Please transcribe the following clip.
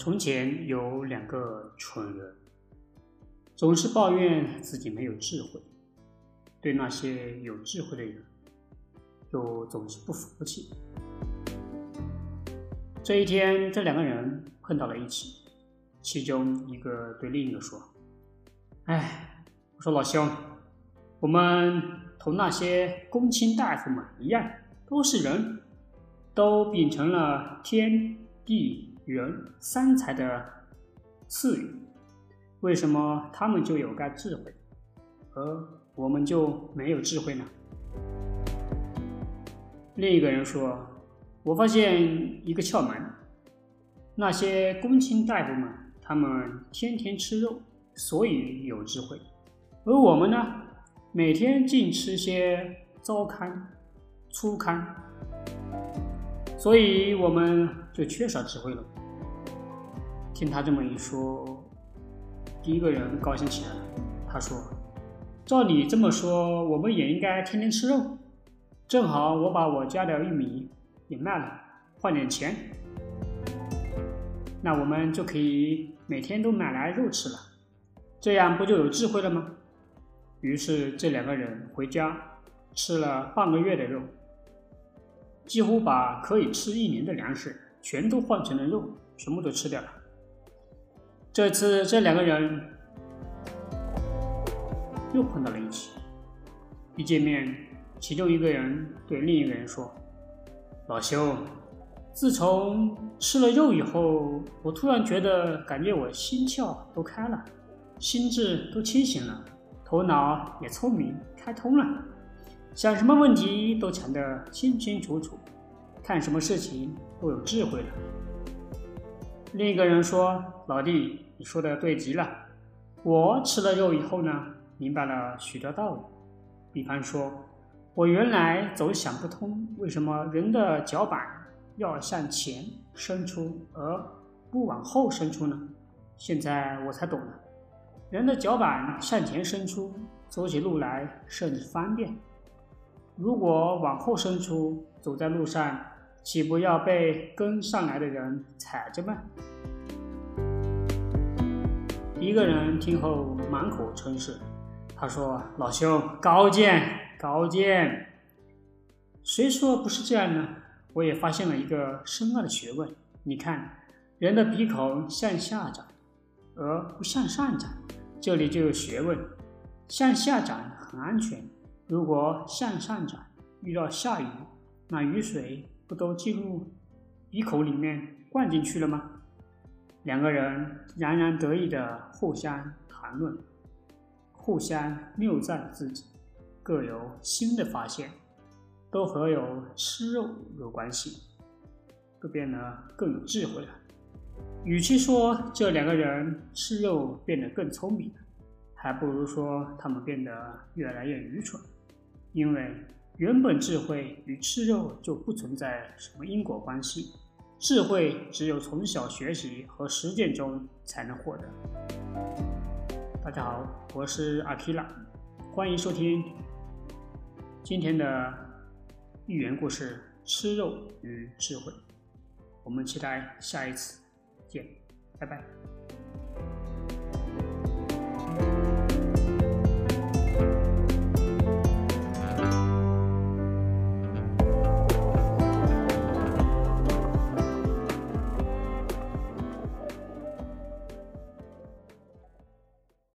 从前有两个蠢人，总是抱怨自己没有智慧，对那些有智慧的人，又总是不服气。这一天，这两个人碰到了一起，其中一个对另一个说：“哎，我说老兄，我们同那些公卿大夫们一样，都是人，都秉承了天地。”人三才的赐予，为什么他们就有该智慧，而我们就没有智慧呢？另一个人说：“我发现一个窍门，那些公卿大夫们，他们天天吃肉，所以有智慧；而我们呢，每天净吃些糟糠、粗糠，所以我们就缺少智慧了。”听他这么一说，第一个人高兴起来了。他说：“照你这么说，我们也应该天天吃肉。正好我把我家的玉米也卖了，换点钱，那我们就可以每天都买来肉吃了。这样不就有智慧了吗？”于是这两个人回家吃了半个月的肉，几乎把可以吃一年的粮食全都换成了肉，全部都吃掉了。这次这两个人又碰到了一起，一见面，其中一个人对另一个人说：“老兄，自从吃了肉以后，我突然觉得感觉我心窍都开了，心智都清醒了，头脑也聪明开通了，想什么问题都想得清清楚楚，看什么事情都有智慧了。”另一个人说：“老弟，你说的对极了。我吃了肉以后呢，明白了许多道理。比方说，我原来总想不通，为什么人的脚板要向前伸出，而不往后伸出呢？现在我才懂了，人的脚板向前伸出，走起路来甚方便；如果往后伸出，走在路上。”岂不要被跟上来的人踩着吗？一个人听后满口称是，他说：“老兄高见高见。”谁说不是这样呢？我也发现了一个深奥的学问。你看，人的鼻孔向下长，而不向上长，这里就有学问。向下长很安全，如果向上长，遇到下雨，那雨水。不都进入鼻孔里面灌进去了吗？两个人洋洋得意地互相谈论，互相谬赞自己，各有新的发现，都和有吃肉有关系，都变得更有智慧了。与其说这两个人吃肉变得更聪明，还不如说他们变得越来越愚蠢，因为。原本智慧与吃肉就不存在什么因果关系，智慧只有从小学习和实践中才能获得。大家好，我是阿基拉，欢迎收听今天的寓言故事《吃肉与智慧》。我们期待下一次见，拜拜。